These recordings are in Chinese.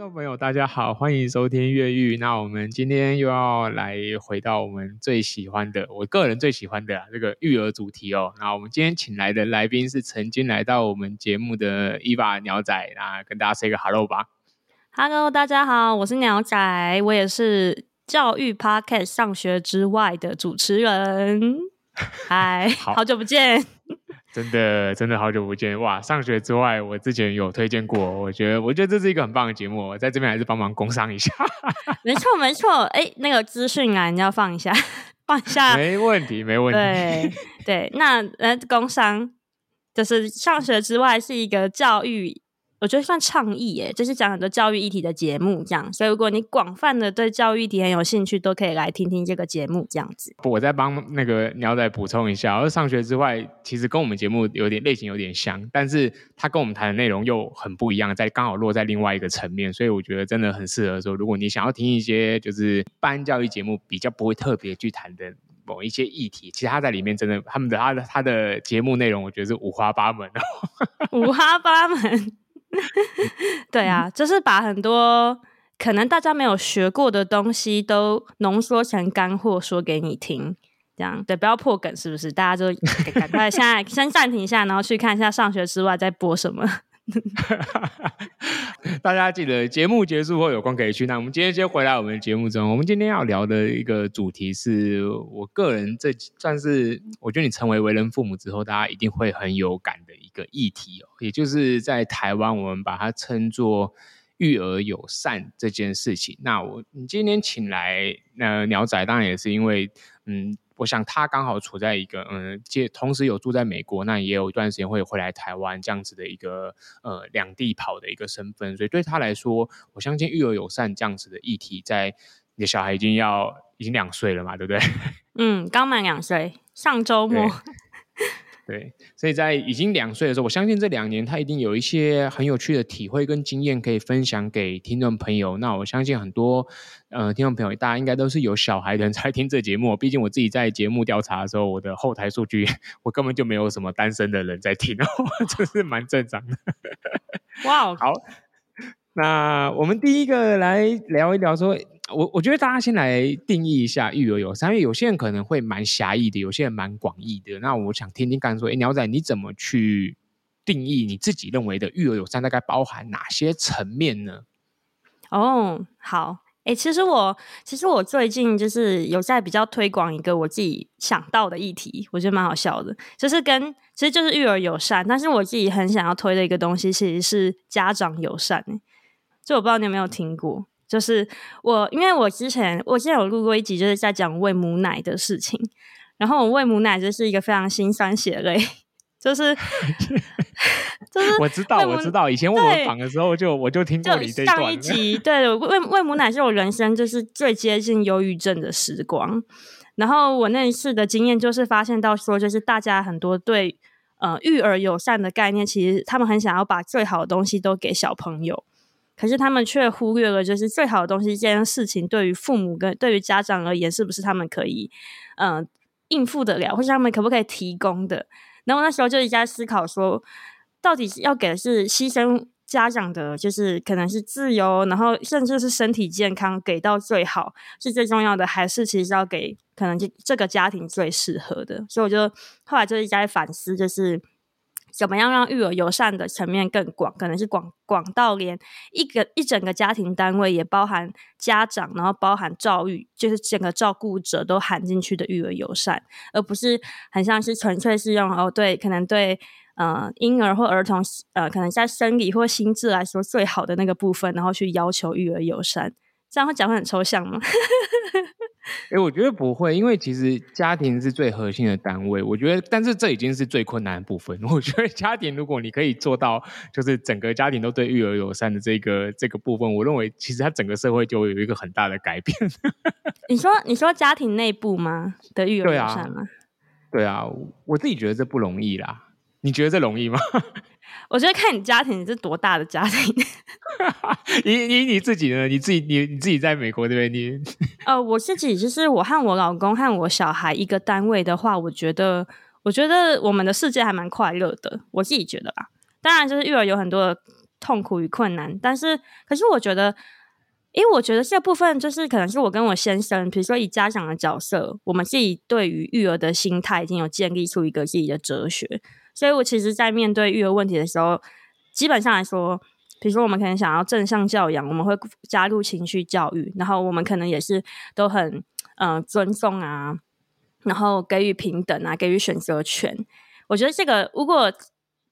听众朋友，大家好，欢迎收听越狱。那我们今天又要来回到我们最喜欢的，我个人最喜欢的、啊、这个育儿主题哦。那我们今天请来的来宾是曾经来到我们节目的伊娃鸟仔，那跟大家 say 个 hello 吧。Hello，大家好，我是鸟仔，我也是教育 Podcast 上学之外的主持人。嗨，好，好久不见。真的，真的好久不见哇！上学之外，我之前有推荐过，我觉得，我觉得这是一个很棒的节目，我在这边还是帮忙工商一下。没错，没错，哎，那个资讯啊，你要放一下，放一下，没问题，没问题。对对，那呃，工商就是上学之外是一个教育。我觉得算倡议耶，就是讲很多教育议题的节目这样，所以如果你广泛的对教育议题很有兴趣，都可以来听听这个节目这样子。我再帮那个鸟仔补充一下，而上学之外，其实跟我们节目有点类型有点像，但是他跟我们谈的内容又很不一样，在刚好落在另外一个层面，所以我觉得真的很适合说，如果你想要听一些就是班教育节目比较不会特别去谈的某一些议题，其实他在里面真的他们的他的他的节目内容，我觉得是五花八门哦，五花八门。对啊，就是把很多可能大家没有学过的东西都浓缩成干货说给你听，这样对，不要破梗，是不是？大家就赶快 现在先暂停一下，然后去看一下上学之外在播什么。大家记得节目结束后有空可以去。那我们今天先回来我们的节目中，我们今天要聊的一个主题是我个人这算是我觉得你成为为人父母之后，大家一定会很有感的一个议题哦，也就是在台湾我们把它称作育儿友善这件事情。那我你今天请来那鸟仔，当然也是因为嗯。我想他刚好处在一个嗯，接同时有住在美国，那也有一段时间会回来台湾这样子的一个呃两地跑的一个身份，所以对他来说，我相信育儿友善这样子的议题，在你的小孩已经要已经两岁了嘛，对不对？嗯，刚满两岁，上周末。对，所以在已经两岁的时候，我相信这两年他一定有一些很有趣的体会跟经验可以分享给听众朋友。那我相信很多呃听众朋友，大家应该都是有小孩的人才听这节目。毕竟我自己在节目调查的时候，我的后台数据我根本就没有什么单身的人在听哦，这是蛮正常的。哇，Wow. 好，那我们第一个来聊一聊说。我我觉得大家先来定义一下育儿友善，因为有些人可能会蛮狭义的，有些人蛮广义的。那我想听听看，说，哎，鸟仔你怎么去定义你自己认为的育儿友善，大概包含哪些层面呢？哦，好，哎，其实我其实我最近就是有在比较推广一个我自己想到的议题，我觉得蛮好笑的，就是跟其实就是育儿友善，但是我自己很想要推的一个东西，其实是家长友善。就我不知道你有没有听过。就是我，因为我之前我之前有录过一集，就是在讲喂母奶的事情。然后我喂母奶就是一个非常心酸血泪，就是 就是我知道我知道，以前问我访的时候就，我就听过你这段。上一集对喂喂母奶是我人生就是最接近忧郁症的时光。然后我那一次的经验就是发现到说，就是大家很多对呃育儿友善的概念，其实他们很想要把最好的东西都给小朋友。可是他们却忽略了，就是最好的东西这件事情，对于父母跟对于家长而言，是不是他们可以嗯、应付得了，或是他们可不可以提供的？然后那时候就一直在思考说，到底是要给的是牺牲家长的，就是可能是自由，然后甚至是身体健康给到最好是最重要的，还是其实要给可能这这个家庭最适合的？所以我就后来就一直在反思，就是。怎么样让育儿友善的层面更广？可能是广广到连一个一整个家庭单位也包含家长，然后包含教育，就是整个照顾者都含进去的育儿友善，而不是很像是纯粹是用哦对，可能对呃婴儿或儿童呃可能在生理或心智来说最好的那个部分，然后去要求育儿友善，这样会讲话很抽象吗？哎、欸，我觉得不会，因为其实家庭是最核心的单位。我觉得，但是这已经是最困难的部分。我觉得家庭，如果你可以做到，就是整个家庭都对育儿友善的这个这个部分，我认为其实它整个社会就会有一个很大的改变。你说，你说家庭内部吗？的育儿友善吗？对啊，对啊，我自己觉得这不容易啦。你觉得这容易吗？我觉得看你家庭你是多大的家庭。你你你自己呢？你自己你你自己在美国对不对？你呃，我自己就是我和我老公和我小孩一个单位的话，我觉得我觉得我们的世界还蛮快乐的。我自己觉得吧。当然，就是育儿有很多的痛苦与困难，但是可是我觉得，因为我觉得这部分就是可能是我跟我先生，比如说以家长的角色，我们自己对于育儿的心态已经有建立出一个自己的哲学。所以我其实，在面对育儿问题的时候，基本上来说，比如说我们可能想要正向教养，我们会加入情绪教育，然后我们可能也是都很嗯、尊重啊，然后给予平等啊，给予选择权。我觉得这个如果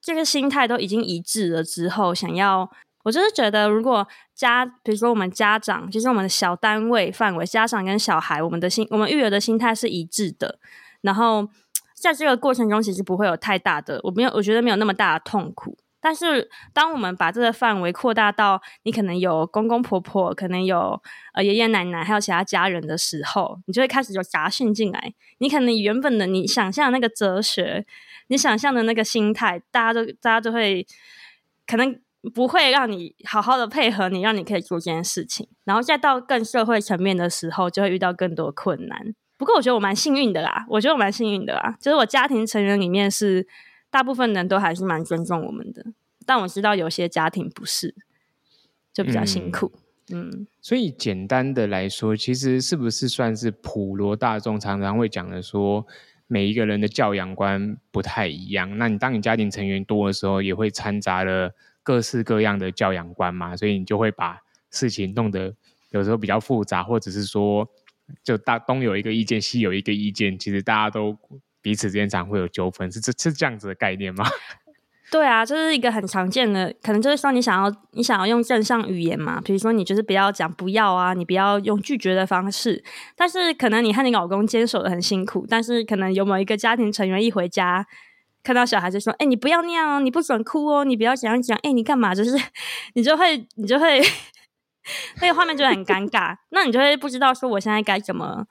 这个心态都已经一致了之后，想要我就是觉得，如果家比如说我们家长，就是我们的小单位范围，家长跟小孩，我们的心，我们育儿的心态是一致的，然后。在这个过程中，其实不会有太大的，我没有，我觉得没有那么大的痛苦。但是，当我们把这个范围扩大到你可能有公公婆婆，可能有呃爷爷奶奶，还有其他家人的时候，你就会开始有杂讯进来。你可能原本的你想象那个哲学，你想象的那个心态，大家都大家都会可能不会让你好好的配合你，让你可以做这件事情。然后再到更社会层面的时候，就会遇到更多困难。不过我觉得我蛮幸运的啦，我觉得我蛮幸运的啦，就是我家庭成员里面是大部分人都还是蛮尊重我们的，但我知道有些家庭不是，就比较辛苦。嗯，嗯，所以简单的来说，其实是不是算是普罗大众常常会讲的说，每一个人的教养观不太一样。那你当你家庭成员多的时候，也会掺杂了各式各样的教养观嘛，所以你就会把事情弄得有时候比较复杂，或者是说。就大东有一个意见，西有一个意见，其实大家都彼此之间常会有纠纷，是这是这样子的概念吗？对啊，就是一个很常见的，可能就是说你想要你想要用正向语言嘛，比如说你就是不要讲不要啊，你不要用拒绝的方式，但是可能你和你老公坚守的很辛苦，但是可能有某一个家庭成员一回家看到小孩就说：“哎、你不要那样哦，你不准哭哦，你不要怎样讲，哎、你干嘛？”就是你就会你就会。那个画面就很尴尬，那你就会不知道说我现在该怎么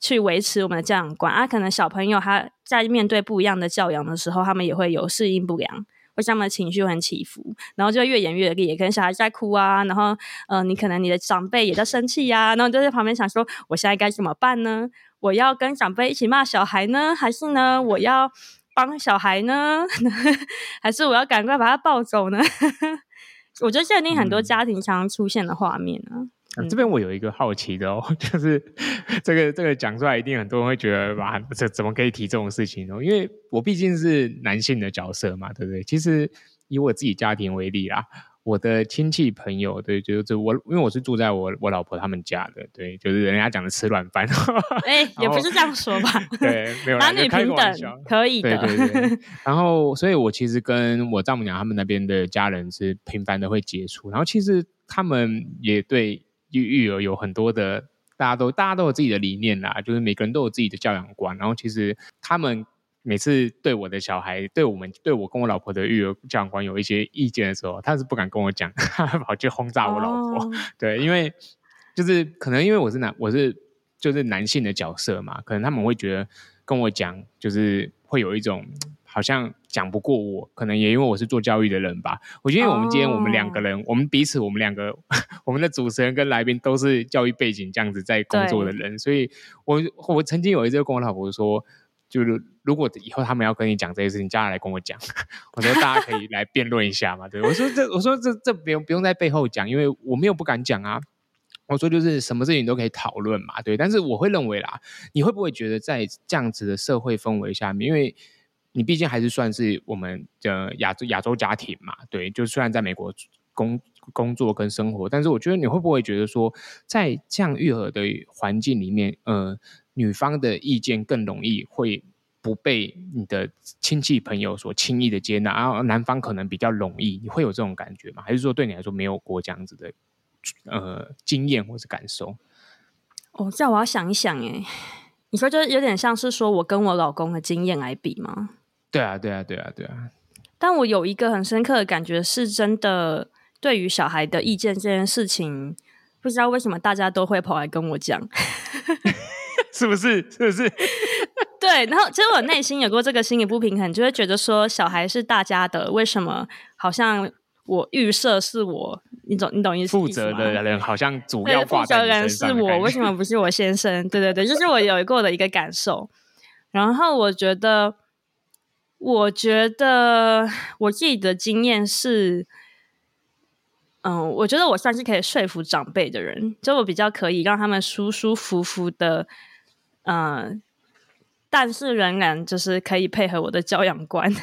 去维持我们的教养观啊？可能小朋友他在面对不一样的教养的时候，他们也会有适应不良，或者他们的情绪很起伏，然后就越演越烈。可能小孩在哭啊，然后呃，你可能你的长辈也在生气呀、然后就在旁边想说，我现在该怎么办呢？我要跟长辈一起骂小孩呢，还是呢，我要帮小孩呢，还是我要赶快把他抱走呢？我觉得这一定很多家庭常常出现的画面啊。嗯、这边我有一个好奇的哦，就是这个这个讲出来，一定很多人会觉得哇，这怎么可以提这种事情哦？因为我毕竟是男性的角色嘛，对不对？其实以我自己家庭为例啦。我的亲戚朋友，对，就是我，因为我是住在我我老婆他们家的，对，就是人家讲的吃软饭。哎、欸，也不是这样说吧？对，没有男女平等，可以的。对对对。然后，所以我其实跟我丈母娘他们那边的家人是频繁的会接触，然后其实他们也对育育儿有很多的，大家都大家都有自己的理念啦，就是每个人都有自己的教养观，然后其实他们。每次对我的小孩，对我们，对我跟我老婆的育儿教养观有一些意见的时候，他是不敢跟我讲，他跑去轰炸我老婆。Oh. 对，因为就是可能因为我是男，我是就是男性的角色嘛，可能他们会觉得跟我讲，就是会有一种好像讲不过我。可能也因为我是做教育的人吧。我觉得我们今天我们两个人，oh. 我们彼此，我们两个，我们的主持人跟来宾都是教育背景这样子在工作的人，所以我我曾经有一次跟我老婆说。就是如果以后他们要跟你讲这些事情，叫他来跟我讲。我说大家可以来辩论一下嘛，对。我说这，我说这这不用不用在背后讲，因为我没有不敢讲啊。我说就是什么事情都可以讨论嘛，对。但是我会认为啦，你会不会觉得在这样子的社会氛围下面，因为你毕竟还是算是我们的亚洲亚洲家庭嘛，对。就虽然在美国工工作跟生活，但是我觉得你会不会觉得说，在这样育儿的环境里面，呃。女方的意见更容易会不被你的亲戚朋友所轻易的接纳，然后男方可能比较容易，你会有这种感觉吗？还是说对你来说没有过这样子的呃经验或是感受？哦，这样我要想一想哎，你说就有点像是说我跟我老公的经验来比吗？对啊，对啊，对啊，对啊。但我有一个很深刻的感觉，是真的对于小孩的意见这件事情，不知道为什么大家都会跑来跟我讲。是不是？是不是？对，然后其实我内心有过这个心理不平衡，就会觉得说小孩是大家的，为什么好像我预设是我，你懂你懂意思？负责的人好像主要负责人是我，为什么不是我先生？对对对，就是我有过的一个感受。然后我觉得，我觉得我自己的经验是。嗯，我觉得我算是可以说服长辈的人，就我比较可以让他们舒舒服服的，嗯，但是仍然就是可以配合我的教养观，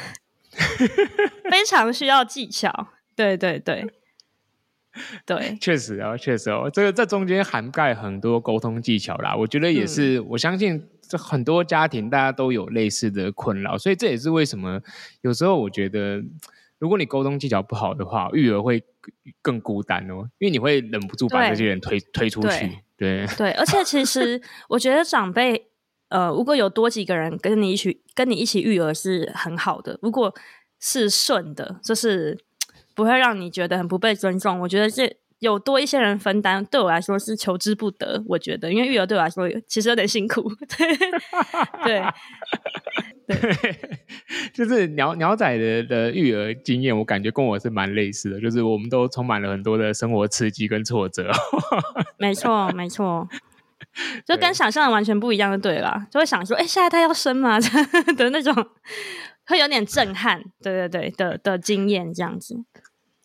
非常需要技巧。对对对，对，确实哦，确实哦，这个这中间涵盖很多沟通技巧啦。我觉得也是，嗯、我相信这很多家庭大家都有类似的困扰，所以这也是为什么有时候我觉得。如果你沟通技巧不好的话，育儿会更孤单哦，因为你会忍不住把这些人推推出去。对对，对，而且其实我觉得长辈，呃，如果有多几个人跟你一起跟你一起育儿是很好的。如果是顺的，就是不会让你觉得很不被尊重。我觉得这有多一些人分担，对我来说是求之不得。我觉得，因为育儿对我来说其实有点辛苦。对。对对，就是鸟鸟仔的的育儿经验，我感觉跟我是蛮类似的，就是我们都充满了很多的生活刺激跟挫折。没错，没错，就跟想象的完全不一样，就对了。就会想说，哎，下一胎要生吗？的那种，会有点震撼。对对对的的经验这样子。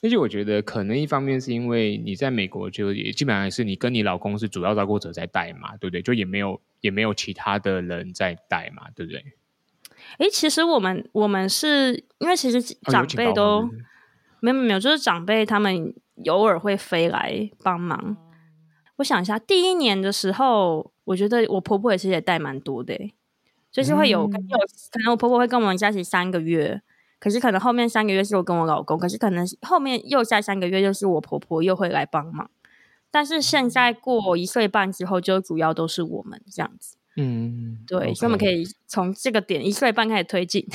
而且我觉得，可能一方面是因为你在美国，就也基本上是你跟你老公是主要照顾者在带嘛，对不对？就也没有也没有其他的人在带嘛，对不对？哎，其实我们我们是因为其实长辈都、哦、没有没有，就是长辈他们偶尔会飞来帮忙。我想一下，第一年的时候，我觉得我婆婆也其实也带蛮多的，就是会有可能我婆婆会跟我们在一起三个月，可是可能后面三个月是我跟我老公，可是可能后面又下三个月又是我婆婆又会来帮忙。但是现在过一岁半之后，就主要都是我们这样子。嗯，对.所以我们可以从这个点一岁半开始推进。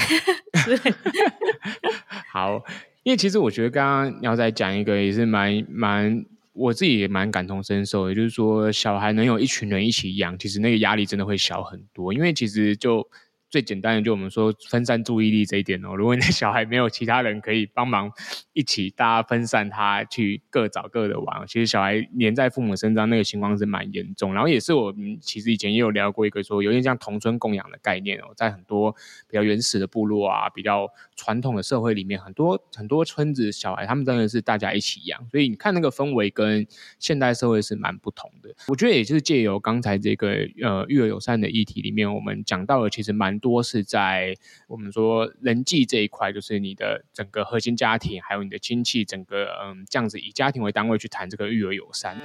好，因为其实我觉得刚刚要再讲一个也是蛮蛮，我自己也蛮感同身受也，就是说小孩能有一群人一起养，其实那个压力真的会小很多，因为其实就。最简单的，就我们说分散注意力这一点哦。如果你的小孩没有其他人可以帮忙一起，大家分散他去各找各的玩，其实小孩黏在父母身上那个情况是蛮严重。然后也是我们其实以前也有聊过一个说，有点像同村共养的概念哦，在很多比较原始的部落啊，比较传统的社会里面，很多很多村子小孩他们真的是大家一起养，所以你看那个氛围跟现代社会是蛮不同的。我觉得也就是借由刚才这个呃育儿友善的议题里面，我们讲到的其实蛮。多是在我们说人际这一块，就是你的整个核心家庭，还有你的亲戚，整个嗯这样子以家庭为单位去谈这个育儿友善。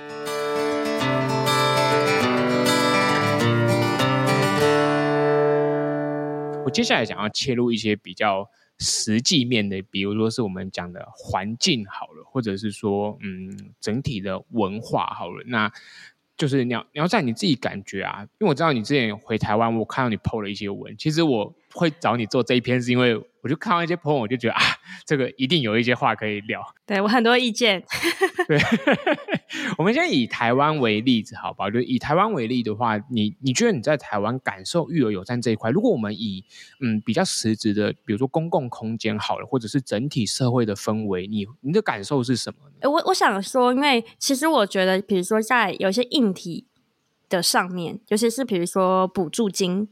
我接下来想要切入一些比较实际面的，比如说是我们讲的环境好了，或者是说嗯整体的文化好了，那。就是你要你要在你自己感觉啊，因为我知道你之前回台湾，我看到你 PO 了一些文，其实我会找你做这一篇，是因为。我就看到一些朋友，我就觉得啊，这个一定有一些话可以聊。对，我很多意见。对，我们先以台湾为例子，好吧？就以台湾为例的话，你你觉得你在台湾感受育儿友善这一块，如果我们以嗯比较实质的，比如说公共空间好了，或者是整体社会的氛围，你你的感受是什么呢？我我想说，因为其实我觉得，比如说在有些硬体的上面，尤其是比如说补助金，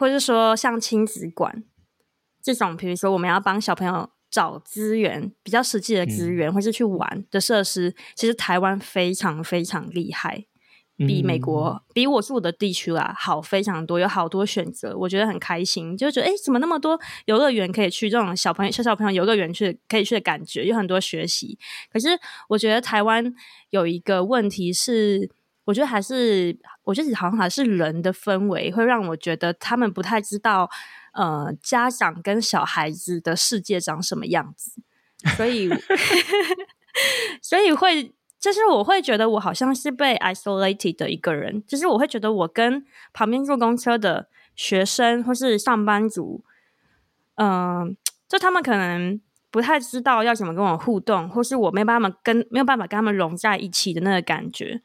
或者是说像亲子馆。这种，比如说我们要帮小朋友找资源，比较实际的资源，嗯、或是去玩的设施，其实台湾非常非常厉害，比美国、嗯、比我住的地区啊好非常多，有好多选择，我觉得很开心，就觉得哎，怎么那么多游乐园可以去？这种小朋友小小朋友游乐园去可以去的感觉，有很多学习。可是我觉得台湾有一个问题是，我觉得还是，我觉得好像还是人的氛围会让我觉得他们不太知道。呃，家长跟小孩子的世界长什么样子？所以，所以会，就是我会觉得我好像是被 isolated 的一个人，就是我会觉得我跟旁边坐公车的学生或是上班族，嗯、呃，就他们可能不太知道要怎么跟我互动，或是我没办法跟没有办法跟他们融在一起的那个感觉。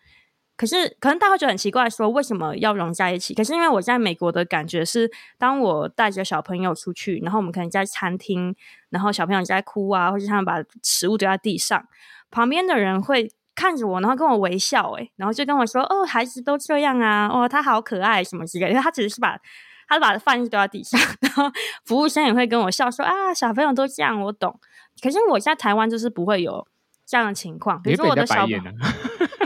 可是可能大家会觉得很奇怪，说为什么要融在一起？可是因为我在美国的感觉是，当我带着小朋友出去，然后我们可能在餐厅，然后小朋友在哭啊，或者他们把食物丢在地上，旁边的人会看着我，然后跟我微笑，诶，然后就跟我说：“哦，孩子都这样啊，哦，他好可爱，什么之类的。”因为他只是把。他把饭丢在地上，然后服务生也会跟我笑说：“啊，小朋友都这样，我懂。”可是我在台湾就是不会有这样的情况。比如说我的小朋友，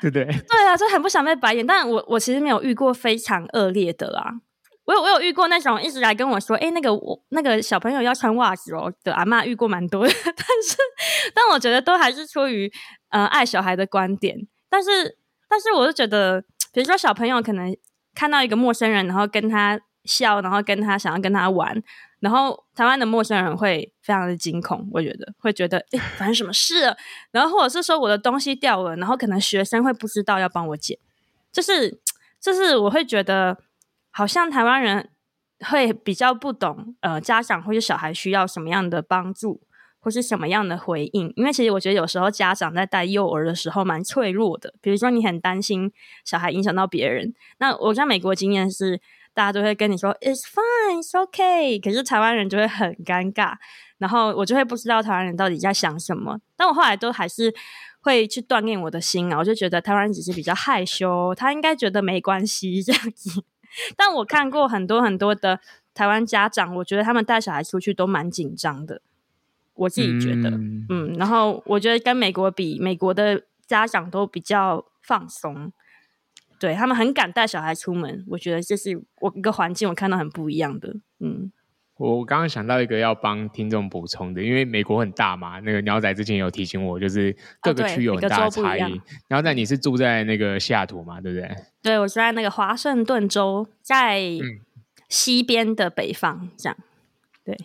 对不对？对啊，就很不想被白眼。但我我其实没有遇过非常恶劣的啊。我有我有遇过那种一直来跟我说：“哎，那个我那个小朋友要穿袜子哦。”的阿嬷遇过蛮多的，但是但我觉得都还是出于呃爱小孩的观点。但是但是我就觉得，比如说小朋友可能。看到一个陌生人，然后跟他笑，然后跟他想要跟他玩，然后台湾的陌生人会非常的惊恐，我觉得会觉得诶，发生什么事了？然后或者是说我的东西掉了，然后可能学生会不知道要帮我捡，就是就是我会觉得好像台湾人会比较不懂，呃，家长或者小孩需要什么样的帮助。或是什么样的回应？因为其实我觉得有时候家长在带幼儿的时候蛮脆弱的。比如说你很担心小孩影响到别人，那我在美国经验是，大家都会跟你说 "It's fine, it's okay"，可是台湾人就会很尴尬，然后我就会不知道台湾人到底在想什么。但我后来都还是会去锻炼我的心啊，我就觉得台湾人只是比较害羞，他应该觉得没关系 这样子。但我看过很多很多的台湾家长，我觉得他们带小孩出去都蛮紧张的。我自己觉得嗯，嗯，然后我觉得跟美国比，美国的家长都比较放松，对，他们很敢带小孩出门。我觉得这是我一个环境，我看到很不一样的。嗯，我刚刚想到一个要帮听众补充的，因为美国很大嘛，那个鸟仔之前有提醒我，就是各个区有很大的差异。啊、然后在你是住在那个西雅图嘛，对不对？对，我住在那个华盛顿州，在西边的北方，这样，对。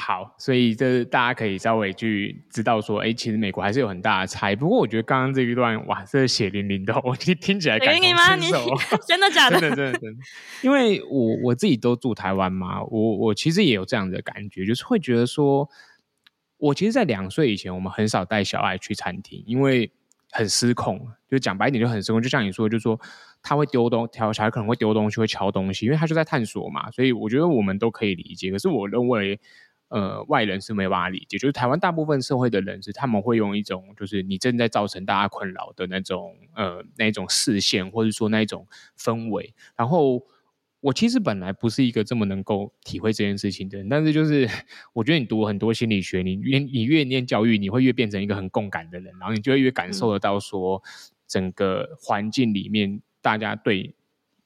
好，所以这大家可以稍微去知道说，哎，其实美国还是有很大的差异。不过我觉得刚刚这一段，哇，这血淋淋的，我听听起来感同身受。真的假的？真的真的真的。因为我我自己都住台湾嘛，我我其实也有这样的感觉，就是会觉得说，我其实，在两岁以前，我们很少带小孩去餐厅，因为很失控。就讲白一点，就很失控。就像你说，就是说他会丢东西，小孩可能会丢东西，会敲东西，因为他就在探索嘛。所以我觉得我们都可以理解。可是我认为。呃，外人是没办法理解，就是台湾大部分社会的人是他们会用一种，就是你正在造成大家困扰的那种，呃，那种视线，或者说那一种氛围。然后我其实本来不是一个这么能够体会这件事情的人，但是就是我觉得你读很多心理学，你越你越念教育，你会越变成一个很共感的人，然后你就会越感受得到说，整个环境里面大家对。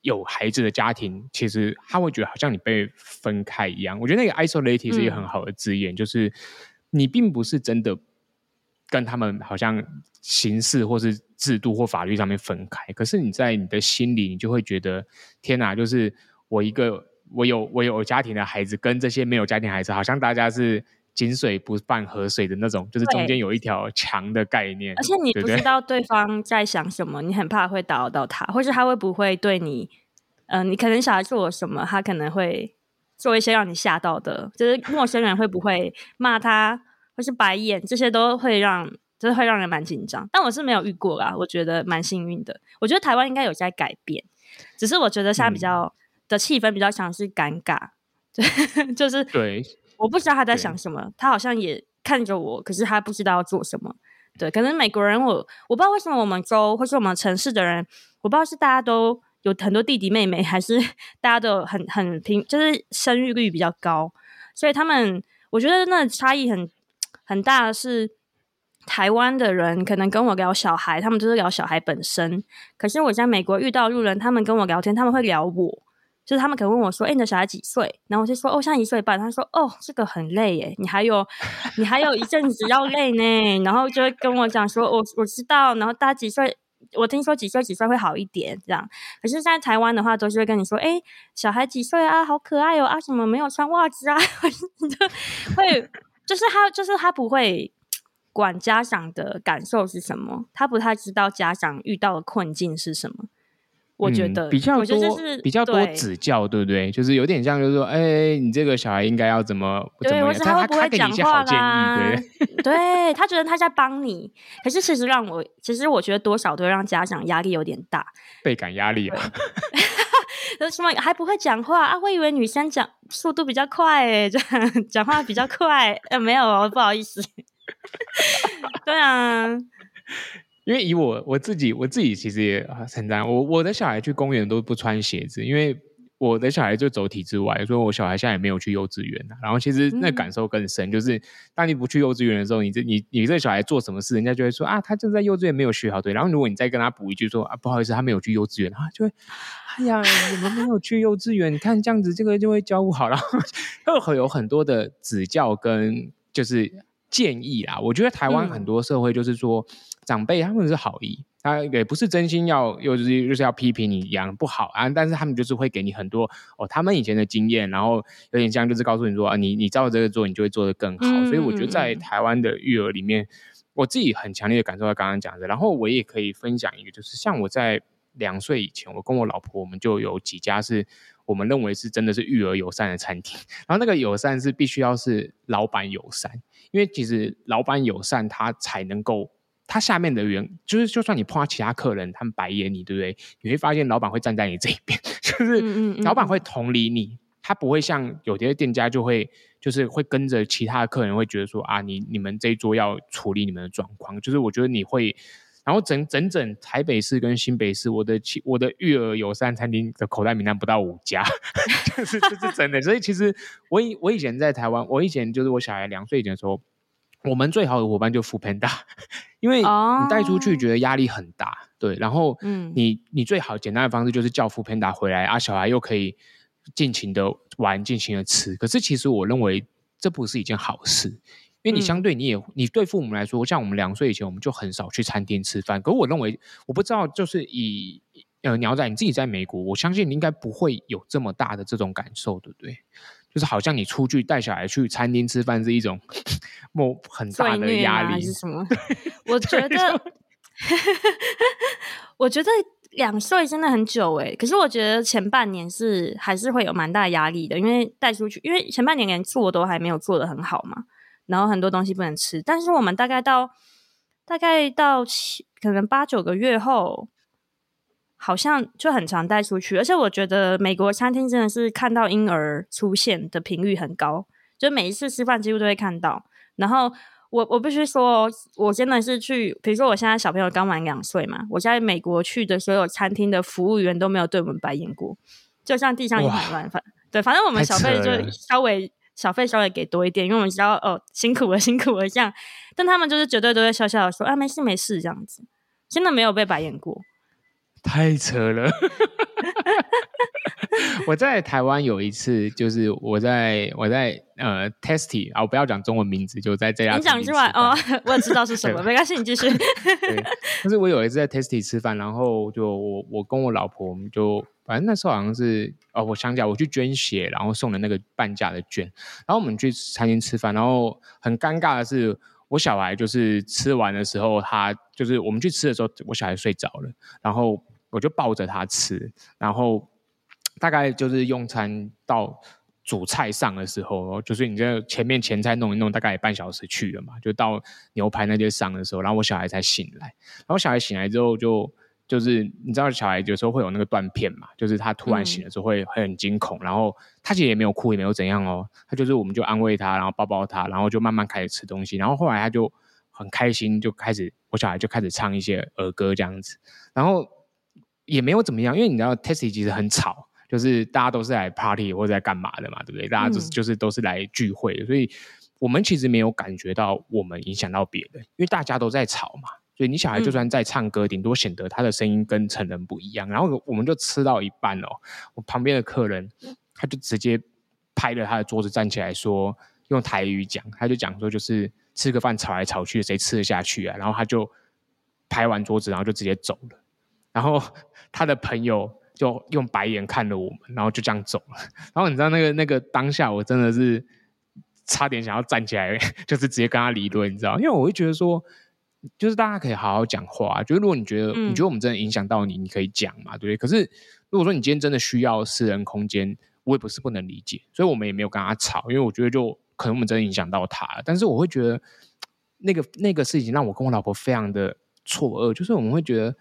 有孩子的家庭，其实他会觉得好像你被分开一样。我觉得那个 isolated 是一个很好的字眼，嗯、就是你并不是真的跟他们好像形式或是制度或法律上面分开，可是你在你的心里，你就会觉得天哪，就是我一个我有我有家庭的孩子，跟这些没有家庭孩子，好像大家是。井水不犯河水的那种，就是中间有一条墙的概念。而且你不知道对方在想什么，你很怕会打扰到他，或是他会不会对你，嗯、呃，你可能小孩做了什么，他可能会做一些让你吓到的，就是陌生人会不会骂他，或是白眼，这些都会让，就是会让人蛮紧张。但我是没有遇过啦，我觉得蛮幸运的。我觉得台湾应该有在改变，只是我觉得现在比较、嗯、的气氛比较像是尴尬，就是对。我不知道他在想什么，他好像也看着我，可是他不知道要做什么。对，可能美国人我我不知道为什么我们州或是我们城市的人，我不知道是大家都有很多弟弟妹妹，还是 大家都很很平，就是生育率比较高，所以他们我觉得那差异很很大的是台湾的人可能跟我聊小孩，他们就是聊小孩本身，可是我在美国遇到路人，他们跟我聊天，他们会聊我。就是他们可能问我说：“哎、你的小孩几岁？”然后我就说：“哦，现在一岁半。”他说：“哦，这个很累耶，你还有你还有一阵子要累呢。”然后就会跟我讲说：“我我知道。”然后大家几岁？我听说几岁几岁会好一点这样。可是现，在台湾的话，都是会跟你说：“哎、小孩几岁啊？好可爱哦！啊，什么没有穿袜子啊？” 会就是他就是他不会管家长的感受是什么，他不太知道家长遇到的困境是什么。我觉得、嗯、比较多，就是比较多指教，对不对？就是有点像，就是说，哎，你这个小孩应该要怎么怎么样？他会不会他给你一些好建议，对，对他觉得他在帮你，可是其实让我，其实我觉得多少都会让家长压力有点大，倍感压力啊。什么还不会讲话啊？我以为女生讲速度比较快，哎，这样 讲话比较快，呃，没有，不好意思。对啊。因为以我我自己我自己其实也很难，我我的小孩去公园都不穿鞋子，因为我的小孩就走体制外，所以我小孩现在也没有去幼稚园。然后其实那感受更深，嗯、就是当你不去幼稚园的时候，你这你你这小孩做什么事，人家就会说啊，他就在幼稚园没有学好，对。然后如果你再跟他补一句说啊，不好意思，他没有去幼稚园，啊，就会哎呀，你们没有去幼稚园，你看这样子这个就会教不好，然后会会有很多的指教跟就是建议啊。我觉得台湾很多社会就是说。嗯长辈他们是好意，他也不是真心要，又是就是要批评你养不好啊。但是他们就是会给你很多哦，他们以前的经验，然后有点像就是告诉你说啊，你你照这个做，你就会做得更好。嗯、所以我觉得在台湾的育儿里面，我自己很强烈的感受到刚刚讲的。然后我也可以分享一个，就是像我在两岁以前，我跟我老婆我们就有几家是我们认为是真的是育儿友善的餐厅。然后那个友善是必须要是老板友善，因为其实老板友善他才能够。他下面的员就是，就算你碰到其他客人，他们白眼你，对不对？你会发现老板会站在你这一边，就是老板会同理你，他不会像有些店家就会，就是会跟着其他的客人会觉得说啊，你你们这一桌要处理你们的状况，就是我觉得你会，然后整整整台北市跟新北市，我的我的育儿友善餐厅的口袋名单不到五家，就是这是真的。所以其实我以我以前在台湾，我以前就是我小孩两岁以前的时候。我们最好的伙伴就 foodpanda，因为你带出去觉得压力很大，oh. 对，然后你你最好简单的方式就是叫 foodpanda 回来啊，小孩又可以尽情的玩，尽情的吃。可是其实我认为这不是一件好事，因为你相对你也、嗯、你对父母来说，像我们两岁以前我们就很少去餐厅吃饭。可是我认为我不知道，就是以呃鸟仔你自己在美国，我相信你应该不会有这么大的这种感受，对不对？就是好像你出去带小孩去餐厅吃饭是一种 莫很大的压力，还是什么？我觉得，我觉得两岁真的很久哎。可是我觉得前半年是还是会有蛮大压力的，因为带出去，因为前半年连做都还没有做的很好嘛，然后很多东西不能吃。但是我们大概到大概到七，可能八九个月后。好像就很常带出去，而且我觉得美国餐厅真的是看到婴儿出现的频率很高，就每一次吃饭几乎都会看到。然后我我必须说，我真的是去，比如说我现在小朋友刚满两岁嘛，我在美国去的所有餐厅的服务员都没有对我们白眼过，就像地上一盘乱饭。对，反正我们小费就稍微小费稍微给多一点，因为我们知道哦辛苦了辛苦了这样，但他们就是绝对都会笑笑的说啊没事没事这样子，真的没有被白眼过。太扯了！我在台湾有一次，就是我在我在呃 Testy 啊，我不要讲中文名字，就在这家。你讲出来哦，我也知道是什么，没关系，你继续。对，就是我有一次在 Testy 吃饭，然后就我我跟我老婆，我们就反正那时候好像是哦，我想起来，我去捐血，然后送了那个半价的券，然后我们去餐厅吃饭，然后很尴尬的是。我小孩就是吃完的时候，他就是我们去吃的时候，我小孩睡着了，然后我就抱着他吃，然后大概就是用餐到主菜上的时候，就是你这前面前菜弄一弄，大概也半小时去了嘛，就到牛排那些上的时候，然后我小孩才醒来，然后小孩醒来之后就。就是你知道小孩有时候会有那个断片嘛，就是他突然醒了之后会会很惊恐，嗯、然后他其实也没有哭也没有怎样哦，他就是我们就安慰他，然后抱抱他，然后就慢慢开始吃东西，然后后来他就很开心，就开始我小孩就开始唱一些儿歌这样子，然后也没有怎么样，因为你知道 Tasty 其实很吵，就是大家都是来 party 或者在干嘛的嘛，对不对？大家就是就是都是来聚会，所以我们其实没有感觉到我们影响到别人，因为大家都在吵嘛。所以你小孩就算在唱歌，顶、嗯、多显得他的声音跟成人不一样。然后我们就吃到一半哦，我旁边的客人他就直接拍了他的桌子站起来说，用台语讲，他就讲说就是吃个饭吵来吵去，谁吃得下去啊？然后他就拍完桌子，然后就直接走了。然后他的朋友就用白眼看了我们，然后就这样走了。然后你知道那个那个当下，我真的是差点想要站起来，就是直接跟他理论，你知道？因为我会觉得说。就是大家可以好好讲话。就是如果你觉得、嗯、你觉得我们真的影响到你，你可以讲嘛，对不对？可是如果说你今天真的需要私人空间，我也不是不能理解，所以我们也没有跟他吵，因为我觉得就可能我们真的影响到他了。但是我会觉得那个那个事情让我跟我老婆非常的错愕，就是我们会觉得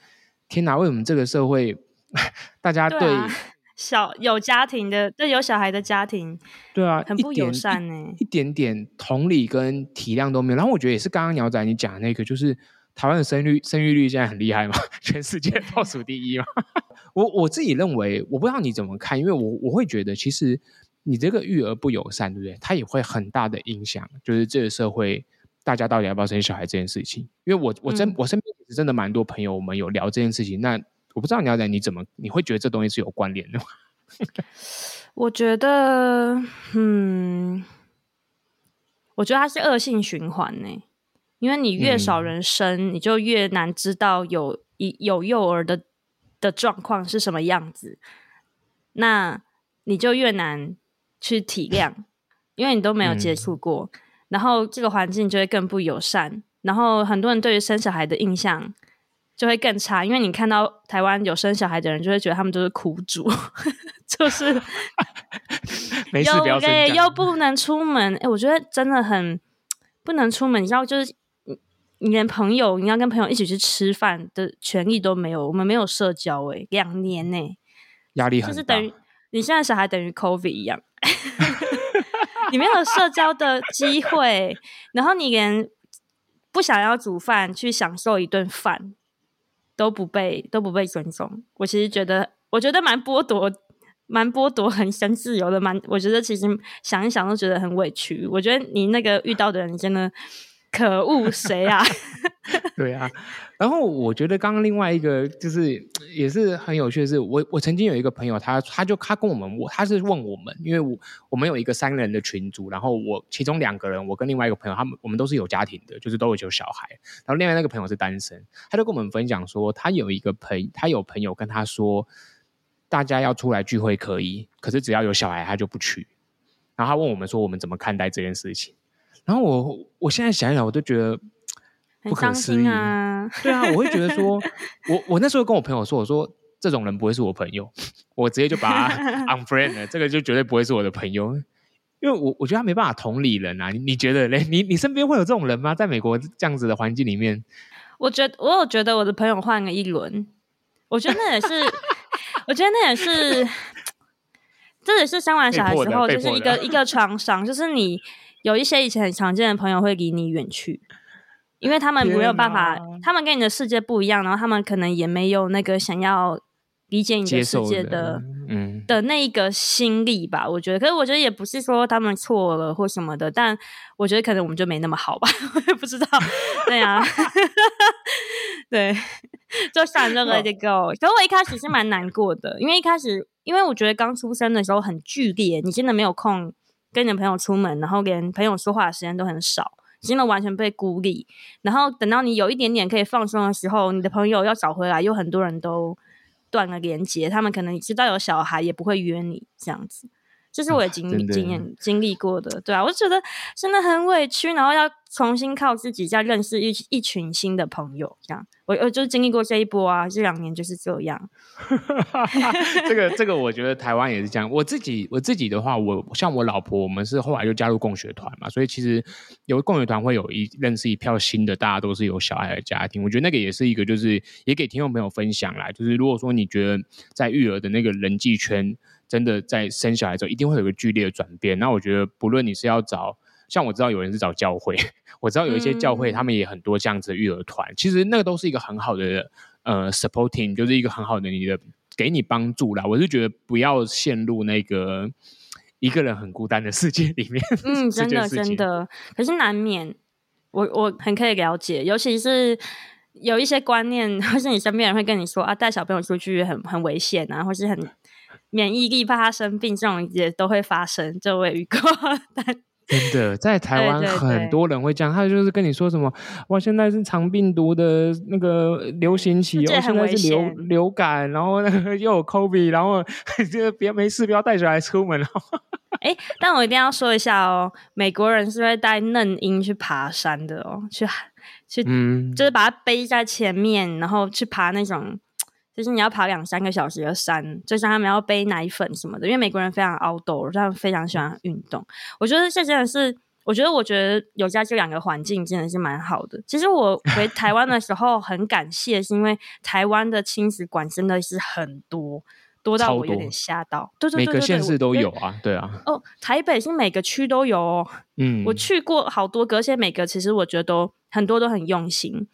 天哪，为什么这个社会 大家对，对、啊、小有家庭的对有小孩的家庭，对啊，很不友善呢、欸，一点点同理跟体谅都没有。然后我觉得也是刚刚鸟仔你讲的那个，就是台湾的生育生育率现在很厉害嘛，全世界倒数第一嘛。我我自己认为，我不知道你怎么看，因为我我会觉得，其实你这个育儿不友善，对不对？它也会很大的影响，就是这个社会大家到底要不要生小孩这件事情。因为我我真、嗯、我身边其实真的蛮多朋友，我们有聊这件事情。那我不知道你要讲你怎么，你会觉得这东西是有关联的吗？我觉得，嗯，我觉得它是恶性循环呢，因为你越少人生，嗯、你就越难知道有一有幼儿的。的状况是什么样子，那你就越难去体谅，因为你都没有接触过，嗯、然后这个环境就会更不友善，然后很多人对于生小孩的印象就会更差，因为你看到台湾有生小孩的人，就会觉得他们都是苦主，就是又累又不能出门，哎，我觉得真的很不能出门，你知道就是。你连朋友，你要跟朋友一起去吃饭的权利都没有。我们没有社交、欸，两年呢、欸，压力很大。就是等于你现在小孩等于 COVID 一样，你没有社交的机会，然后你连不想要煮饭去享受一顿饭都不被都不被尊重。我其实觉得，我觉得蛮剥夺，蛮剥夺很生自由的，蛮我觉得其实想一想都觉得很委屈。我觉得你那个遇到的人真的。可恶，谁啊？对啊，然后我觉得刚刚另外一个就是也是很有趣的是，我我曾经有一个朋友，他他就他跟我们，我他是问我们，因为我我们有一个三人的群组，然后我其中两个人，我跟另外一个朋友，他们我们都是有家庭的，就是都有有小孩，然后另外那个朋友是单身，他就跟我们分享说，他有一个朋，他有朋友跟他说，大家要出来聚会可以，可是只要有小孩他就不去，然后他问我们说，我们怎么看待这件事情？然后我我现在想一想，我都觉得不可思议啊！对啊，我会觉得说，我我那时候跟我朋友说，我说这种人不会是我朋友，我直接就把他 unfriend 了，这个就绝对不会是我的朋友，因为我我觉得他没办法同理人啊。你你觉得嘞？你你身边会有这种人吗？在美国这样子的环境里面，我觉得我有觉得我的朋友换了一轮，我觉得那也是，我觉得那也是，这也是生完小孩之后就是一个一个创伤，就是你。有一些以前很常见的朋友会离你远去，因为他们没有办法，他们跟你的世界不一样，然后他们可能也没有那个想要理解你的世界的，的嗯的那一个心力吧。我觉得，可是我觉得也不是说他们错了或什么的，但我觉得可能我们就没那么好吧，我也不知道。对啊，对，就算这个 let it go。可是我一开始是蛮难过的，因为一开始，因为我觉得刚出生的时候很剧烈，你真的没有空。跟你的朋友出门，然后连朋友说话的时间都很少，真的完全被孤立。然后等到你有一点点可以放松的时候，你的朋友要找回来，又很多人都断了连接。他们可能知道有小孩，也不会约你这样子。这是我的经历、经验、经历过的，对啊，我就觉得真的很委屈，然后要重新靠自己再认识一一群新的朋友，这样。我我就经历过这一波啊，这两年就是这样。这 个这个，我觉得台湾也是这样。我自己我自己的话，我像我老婆，我们是后来就加入共学团嘛，所以其实有共学团会有一认识一票新的，大家都是有小孩的家庭。我觉得那个也是一个，就是也给听众朋友分享啦，就是如果说你觉得在育儿的那个人际圈。真的在生小孩之后，一定会有一个剧烈的转变。那我觉得，不论你是要找，像我知道有人是找教会，我知道有一些教会，他们也很多这样子的育儿团。嗯、其实那个都是一个很好的呃 supporting，就是一个很好的你的给你帮助啦。我是觉得不要陷入那个一个人很孤单的世界里面。嗯，真的真的，可是难免，我我很可以了解，尤其是有一些观念，或是你身边人会跟你说啊，带小朋友出去很很危险啊，或是很。免疫力怕他生病，这种也都会发生。这我也遇过，但真的在台湾很多人会这样，他就是跟你说什么，哇，现在是肠病毒的那个流行期，哦，现在是流流感，然后那个又有 COVID，然后这个别没事，不要带小孩出门哦。哎、欸，但我一定要说一下哦，美国人是会带嫩婴去爬山的哦，去去，嗯，就是把它背在前面，然后去爬那种，就是你要爬两三个小时的山，就像他们要背奶粉什么的，因为美国人非常 outdoor，他们非常喜欢运动。我觉得这真的是，我觉得我觉得有在这两个环境真的是蛮好的。其实我回台湾的时候很感谢，是因为台湾的亲子馆真的是很多。多到我有点吓到，对对对，对，每个县市都有啊，对啊。哦，台北是每个区都有哦。嗯，我去过好多个，而且每个其实我觉得都很多都很用心。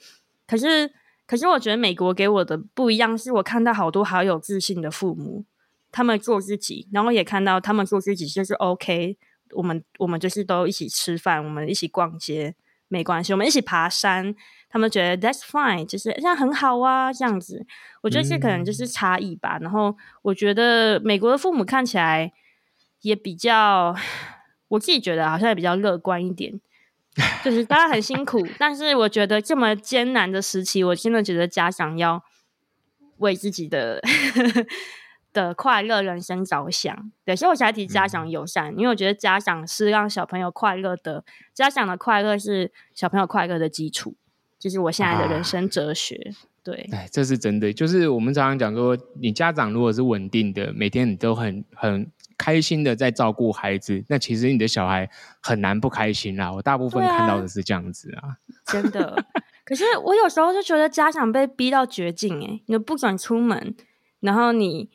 可是，可是我觉得美国给我的不一样，是我看到好多好有自信的父母，他们做自己，然后也看到他们做自己就是 OK。我们我们就是都一起吃饭，我们一起逛街。没关系，我们一起爬山，他们觉得 That's fine，就是这样很好啊，这样子，我觉得这可能就是差异吧。嗯、然后我觉得美国的父母看起来也比较，我自己觉得好像也比较乐观一点，就是大家很辛苦，但是我觉得这么艰难的时期，我真的觉得家长要为自己的。的快乐人生着想，对，所以我才提家长友善，嗯，因为我觉得家长是让小朋友快乐的，家长的快乐是小朋友快乐的基础，就是我现在的人生哲学。啊、对，哎，这是真的，就是我们常常讲说，你家长如果是稳定的，每天你都很很开心的在照顾孩子，那其实你的小孩很难不开心啦。我大部分看到的是这样子啊，啊真的。可是我有时候就觉得家长被逼到绝境，哎，你不准出门，然后你。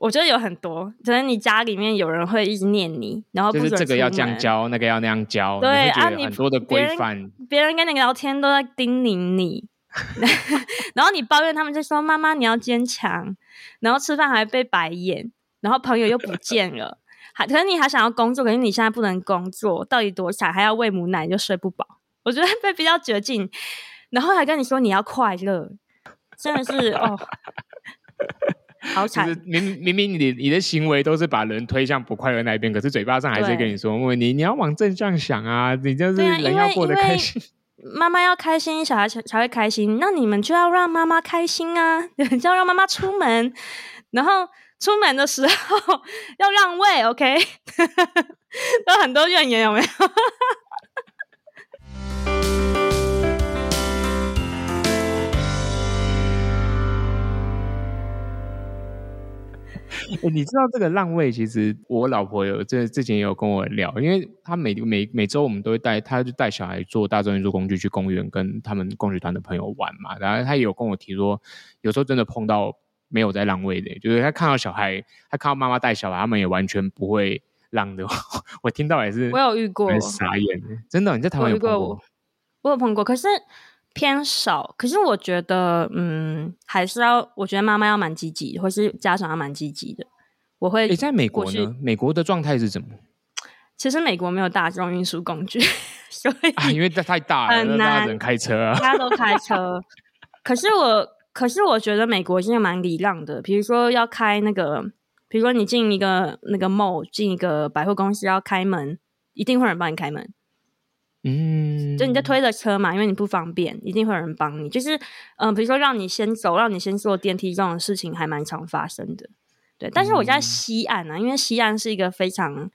我觉得有很多，可能你家里面有人会一直念你，然后不是这个要这样教，那个要那样教，对啊，你很多的规范，别人跟你聊天都在叮咛你，然后你抱怨他们就说妈妈你要坚强，然后吃饭还被白眼，然后朋友又不见了，还可能你还想要工作，可是你现在不能工作，到底多惨？还要喂母奶就睡不饱，我觉得 被逼到绝境，然后还跟你说你要快乐，真的是哦。好惨！就是明明明你你的行为都是把人推向不快乐那一边，可是嘴巴上还是跟你说：“你你要往正向想啊，你就是人要过得开心。妈妈要开心，小孩才才会开心。那你们就要让妈妈开心啊，就要让妈妈出门，然后出门的时候 要让位，OK？有很多怨言，有没有？” 欸、你知道这个让位，其实我老婆有这之前也有跟我聊，因为她每每每周我们都会带，她就带小孩坐大众运输工具去公园跟他们共学团的朋友玩嘛。然后她也有跟我提说，有时候真的碰到没有在让位的，就是他看到小孩，他看到妈妈带小孩，他们也完全不会让的。我听到也是，我有遇过，傻眼，真的，你在台湾有碰过？我，我有碰过，可是。偏少，可是我觉得，嗯，还是要，我觉得妈妈要蛮积极，或是家长要蛮积极的。我会，你在美国呢？美国的状态是怎么？其实美国没有大众运输工具，所以、啊、因为这太大了，很难，大家只能开车啊，大家都开车。可是我，可是我觉得美国现在蛮礼让的。比如说要开那个，比如说你进一个那个 mall，进一个百货公司要开门，一定会有人帮你开门。嗯，就你在推着车嘛，因为你不方便，一定会有人帮你。就是，嗯、呃，比如说让你先走，让你先坐电梯这种事情还蛮常发生的。对，但是我在西岸啊，因为西岸是一个非常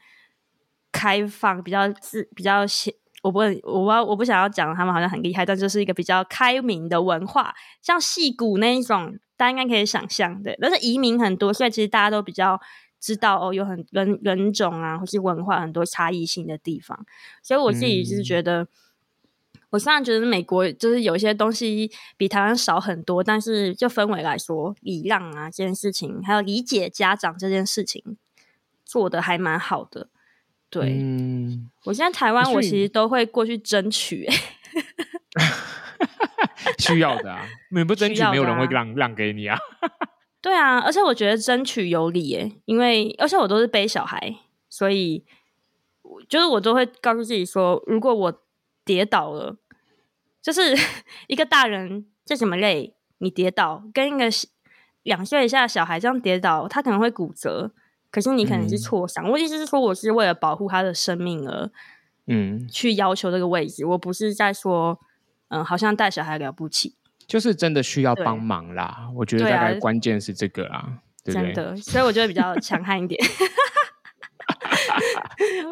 开放、比较自、比较先，我不会，我不我不想要讲他们好像很厉害，但就是一个比较开明的文化，像戏骨那一种，大家应该可以想象。对，但是移民很多，所以其实大家都比较。知道哦，有很人人种啊，或是文化很多差异性的地方，所以我自己就是觉得，嗯、我虽然觉得美国就是有些东西比台湾少很多，但是就氛围来说，礼让啊这件事情，还有理解家长这件事情，做的还蛮好的。对，嗯、我现在台湾，我其实都会过去争取，需要的啊，你不争取，没有人会让、啊、让给你啊。对啊，而且我觉得争取有理耶，因为而且我都是背小孩，所以就是我都会告诉自己说，如果我跌倒了，就是 一个大人再怎么累，你跌倒跟一个两岁以下的小孩这样跌倒，他可能会骨折，可是你可能是错想。嗯、我意思是说，我是为了保护他的生命而嗯去要求这个位置，我不是在说嗯好像带小孩了不起。就是真的需要帮忙啦，我觉得大概关键是这个啦，对，啊？真的，所以我觉得比较强悍一点。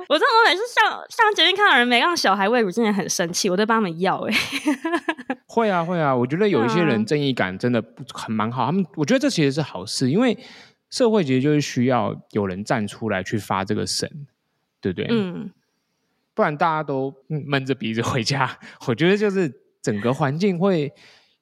我真的我每次上上捷运看到人没让小孩喂乳，真的很生气，我都帮他们要哎、欸。会啊会啊，我觉得有一些人正义感真的很蛮好，他们我觉得这其实是好事，因为社会其实就是需要有人站出来去发这个声，对不对？嗯，不然大家都闷着鼻子回家，我觉得就是整个环境会。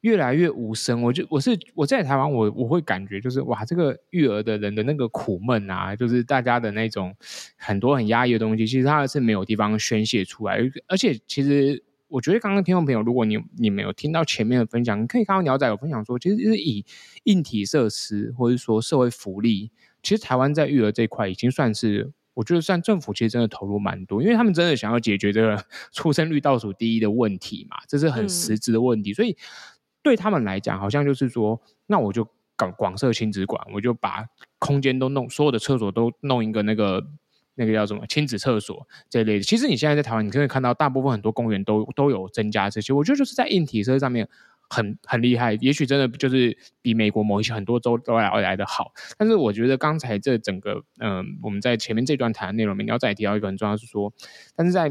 越来越无声，我就我是我在台湾，我我会感觉就是哇，这个育儿的人的那个苦闷啊，就是大家的那种很多很压抑的东西，其实他是没有地方宣泄出来。而且其实我觉得刚刚听众朋友，如果你你没有听到前面的分享，你可以看到鸟仔有分享说，其实是以硬体设施或者说社会福利，其实台湾在育儿这一块已经算是，我觉得算政府其实真的投入蛮多，因为他们真的想要解决这个 出生率倒数第一的问题嘛，这是很实质的问题，嗯、所以。对他们来讲，好像就是说，那我就搞广设亲子馆，我就把空间都弄，所有的厕所都弄一个那个那个叫什么亲子厕所这类的。其实你现在在台湾，你可以看到大部分很多公园都都有增加这些。我觉得就是在硬体设施上面很很厉害，也许真的就是比美国某一些很多州都来来的好。但是我觉得刚才这整个嗯、我们在前面这段谈的内容里面，你要再提到一个很重要是说，但是在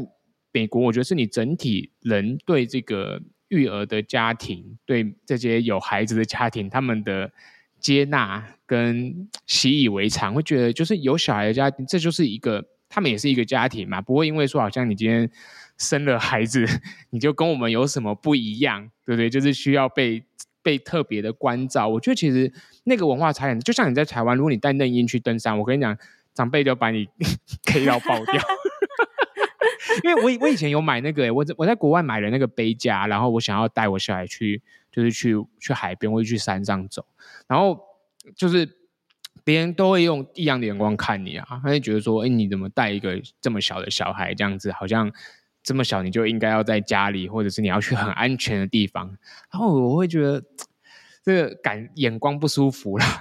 美国，我觉得是你整体人对这个。育儿的家庭对这些有孩子的家庭，他们的接纳跟习以为常，会觉得就是有小孩的家庭，这就是一个他们也是一个家庭嘛，不会因为说好像你今天生了孩子，你就跟我们有什么不一样，对不对？就是需要被被特别的关照。我觉得其实那个文化差异，就像你在台湾，如果你带嫩婴去登山，我跟你讲，长辈就把你 K 到爆掉。因为我我以前有买那个、欸，我我在国外买了那个杯架，然后我想要带我小孩去，就是去去海边或者去山上走，然后就是别人都会用异样的眼光看你啊，他就觉得说，哎，你怎么带一个这么小的小孩这样子，好像这么小你就应该要在家里，或者是你要去很安全的地方，然后我会觉得这个感眼光不舒服啦。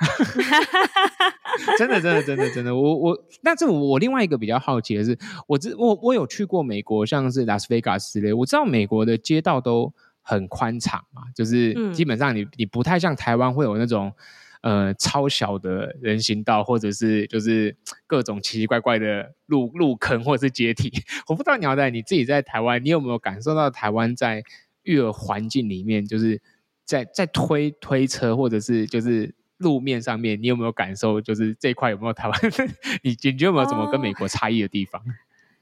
真的，真的，真的，真的，我我，但是我我另外一个比较好奇的是，我知我我有去过美国，像是拉斯维加斯之类，我知道美国的街道都很宽敞嘛，就是基本上你你不太像台湾会有那种呃超小的人行道，或者是就是各种奇奇怪怪的路路坑或者是阶梯。我不知道鸟仔你自己在台湾，你有没有感受到台湾在育儿环境里面，就是在在推推车或者是就是。路面上面，你有没有感受？就是这一块有没有台湾？你你觉得有没有什么跟美国差异的地方？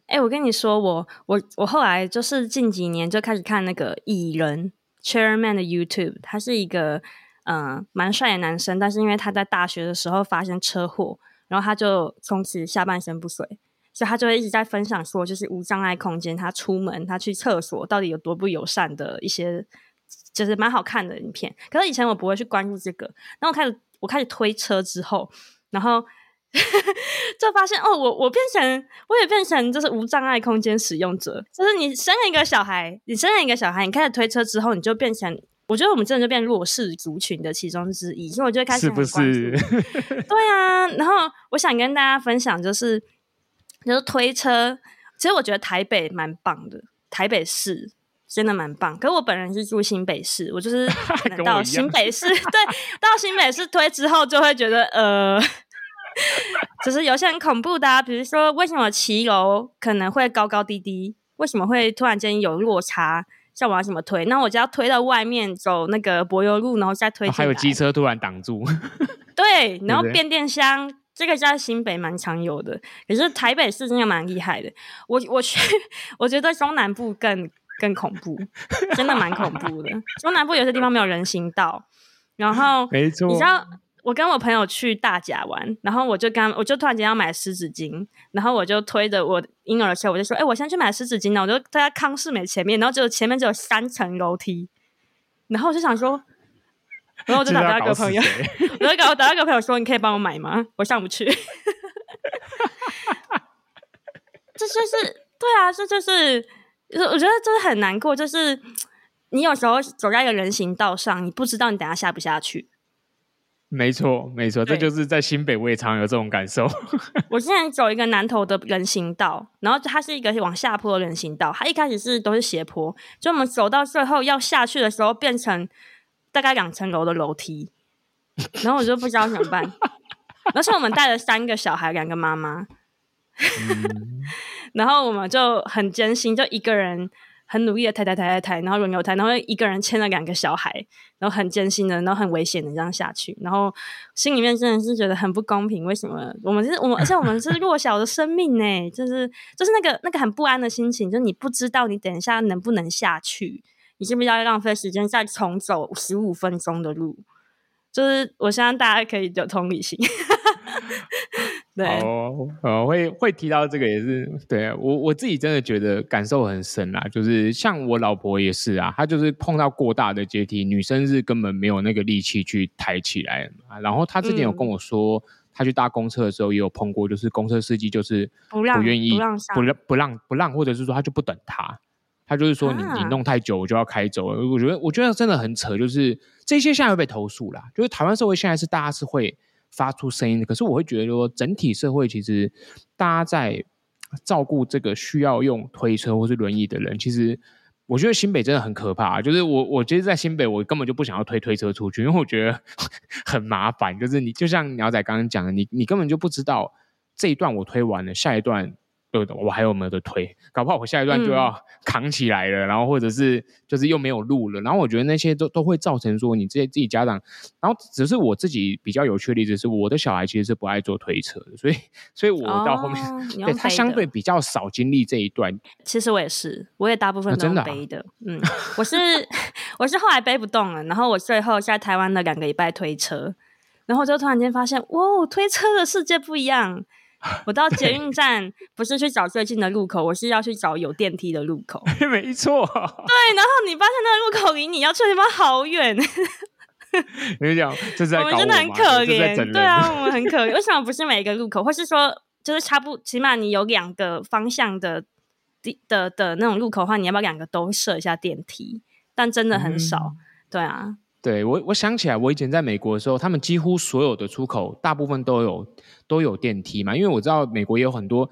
哎、我跟你说，我我我后来就是近几年就开始看那个蚁人 Chairman 的 YouTube，他是一个嗯蛮帅的男生，但是因为他在大学的时候发生车祸，然后他就从此下半身不遂，所以他就会一直在分享说，就是无障碍空间，他出门他去厕所到底有多不友善的一些，就是蛮好看的影片。可是以前我不会去关注这个，然后我开始。我开始推车之后，然后 就发现哦，我我变成我也变成就是无障碍空间使用者。就是你生了一个小孩，你生了一个小孩，你开始推车之后，你就变成，我觉得我们真的就变弱势族群的其中之一。所以我就开始是不是？对啊。然后我想跟大家分享，就是就是推车，其实我觉得台北蛮棒的，台北市。真的蛮棒，可是我本人是住新北市，我就是 到新北市，对，到新北市推之后就会觉得，呃，就是有些很恐怖的啊，比如说为什么骑楼可能会高高低低，为什么会突然间有落差，像我要怎么推？那我就要推到外面走那个柏油路，然后再推。还有机车突然挡住，对，然后变电箱，这个在新北蛮常有的，可是台北市真的蛮厉害的。我我去，我觉得中南部更。更恐怖，真的蛮恐怖的。中南部有些地方没有人行道，然后没错，你知道我跟我朋友去大甲玩，然后我就刚我就突然间要买湿纸巾，然后我就推着我婴儿车，我就说：“哎、欸，我先去买湿纸巾呢。”我就在康世美前面，然后就前面只有三层楼梯，然后我就想说，然后我就打电话给我朋友，我就搞我打电话给我朋友说：“你可以帮我买吗？我上不去。”这就是对啊，这就是。我觉得这是很难过，就是你有时候走在一个人行道上，你不知道你等下下不下去。没错，没错，这就是在新北我也常有这种感受。我之前走一个南头的人行道，然后它是一个往下坡的人行道，它一开始是都是斜坡，就我们走到最后要下去的时候，变成大概两层楼的楼梯，然后我就不知道怎么办。而且我们带了三个小孩，两个妈妈。嗯、然后我们就很艰辛，就一个人很努力的抬抬抬抬抬，然后轮流抬，然后一个人牵了两个小孩，然后很艰辛的，然后很危险的这样下去，然后心里面真的是觉得很不公平。为什么我们是我们，而且我们是弱小的生命呢？就 是就是那个那个很不安的心情，就是你不知道你等一下能不能下去，你是不是要浪费时间再重走十五分钟的路？就是我希望大家可以有同理心。对哦，呃，会会提到这个也是对我我自己真的觉得感受很深啦。就是像我老婆也是啊，她就是碰到过大的阶梯，女生是根本没有那个力气去抬起来。然后她之前有跟我说，她、嗯、去搭公车的时候也有碰过，就是公车司机就是不愿意不让不让不让不让，或者是说他就不等她，他就是说你、啊、你弄太久我就要开走了。我觉得我觉得真的很扯，就是这些现在会被投诉啦。就是台湾社会现在是大家是会。发出声音的，可是我会觉得说，整体社会其实大家在照顾这个需要用推车或是轮椅的人，其实我觉得新北真的很可怕。就是我，我其实在新北，我根本就不想要推推车出去，因为我觉得很麻烦。就是你就像鸟仔刚刚讲的，你你根本就不知道这一段我推完了，下一段。我还有没有得推？搞不好我下一段就要扛起来了，嗯、然后或者是就是又没有路了。然后我觉得那些都都会造成说你这些自己家长，然后只是我自己比较有趣的例子是，我的小孩其实是不爱坐推车的，所以所以我到后面、哦、对他相对比较少经历这一段。其实我也是，我也大部分都是背的。啊的啊、嗯，我是 我是后来背不动了，然后我最后在台湾的两个礼拜推车，然后就突然间发现，哇，推车的世界不一样。我到捷运站不是去找最近的路口，我是要去找有电梯的路口。没错。对，然后你发现那个路口离你要去的地方好远。你讲，这在我们真的很可怜。对啊，我们很可怜。为什么不是每一个路口，或是说，就是差不，起码你有两个方向的的的的那种路口的话，你要不要两个都设一下电梯？但真的很少。嗯、对啊。对我，我想起来，我以前在美国的时候，他们几乎所有的出口，大部分都有都有电梯嘛。因为我知道美国也有很多，